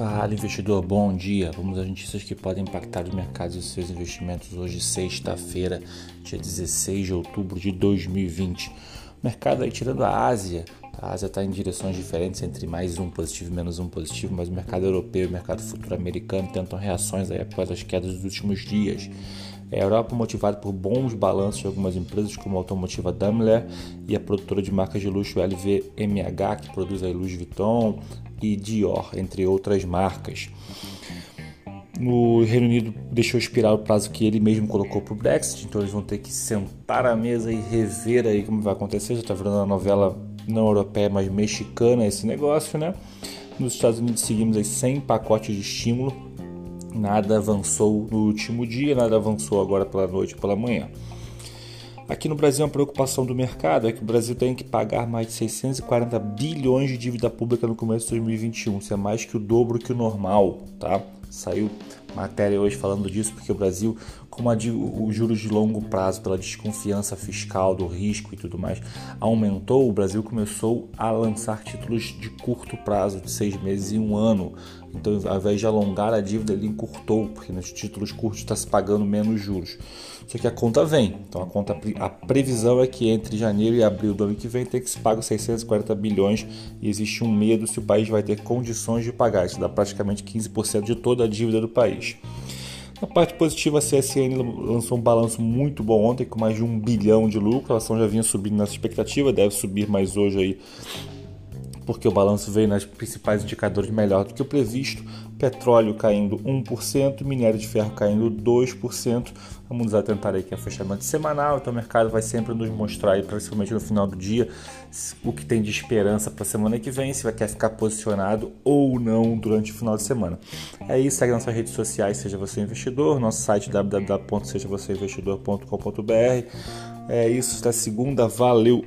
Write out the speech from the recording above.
Fala investidor, bom dia. Vamos às notícias que podem impactar os mercados e seus investimentos hoje, sexta-feira, dia 16 de outubro de 2020. O mercado aí tirando a Ásia, a Ásia está em direções diferentes entre mais um positivo e menos um positivo, mas o mercado europeu e o mercado futuro americano tentam reações aí após as quedas dos últimos dias. A Europa motivada por bons balanços de algumas empresas como a automotiva Daimler e a produtora de marcas de luxo LVMH, que produz a Louis Vuitton e Dior, entre outras marcas. No Reino Unido deixou expirar o prazo que ele mesmo colocou para o Brexit, então eles vão ter que sentar à mesa e rever aí como vai acontecer. Já está virando uma novela não europeia, mas mexicana esse negócio, né? Nos Estados Unidos seguimos aí 100 pacotes de estímulo Nada avançou no último dia, nada avançou agora pela noite, pela manhã. Aqui no Brasil, a preocupação do mercado é que o Brasil tem que pagar mais de 640 bilhões de dívida pública no começo de 2021. Isso é mais que o dobro que o normal, tá? Saiu matéria hoje falando disso, porque o Brasil, como os juros de longo prazo, pela desconfiança fiscal, do risco e tudo mais, aumentou, o Brasil começou a lançar títulos de curto prazo, de seis meses e um ano. Então, ao invés de alongar a dívida, ele encurtou, porque nos títulos curtos está se pagando menos juros. Só que a conta vem. Então, a, conta, a previsão é que entre janeiro e abril do ano que vem tem que se pagar 640 bilhões e existe um medo se o país vai ter condições de pagar. Isso dá praticamente 15% de toda a dívida do país. Na parte positiva, a CSN lançou um balanço muito bom ontem, com mais de um bilhão de lucro. A ação já vinha subindo nessa expectativa, deve subir mais hoje aí porque o balanço veio nas principais indicadores melhor do que o previsto. Petróleo caindo 1%, minério de ferro caindo 2%. Vamos atentar aí que é fechamento semanal, então o mercado vai sempre nos mostrar aí, principalmente no final do dia, o que tem de esperança para a semana que vem, se vai querer ficar posicionado ou não durante o final de semana. É isso, segue nossas redes sociais, seja você investidor, nosso site www.sejavocêinvestidor.com.br. É isso, até segunda, valeu!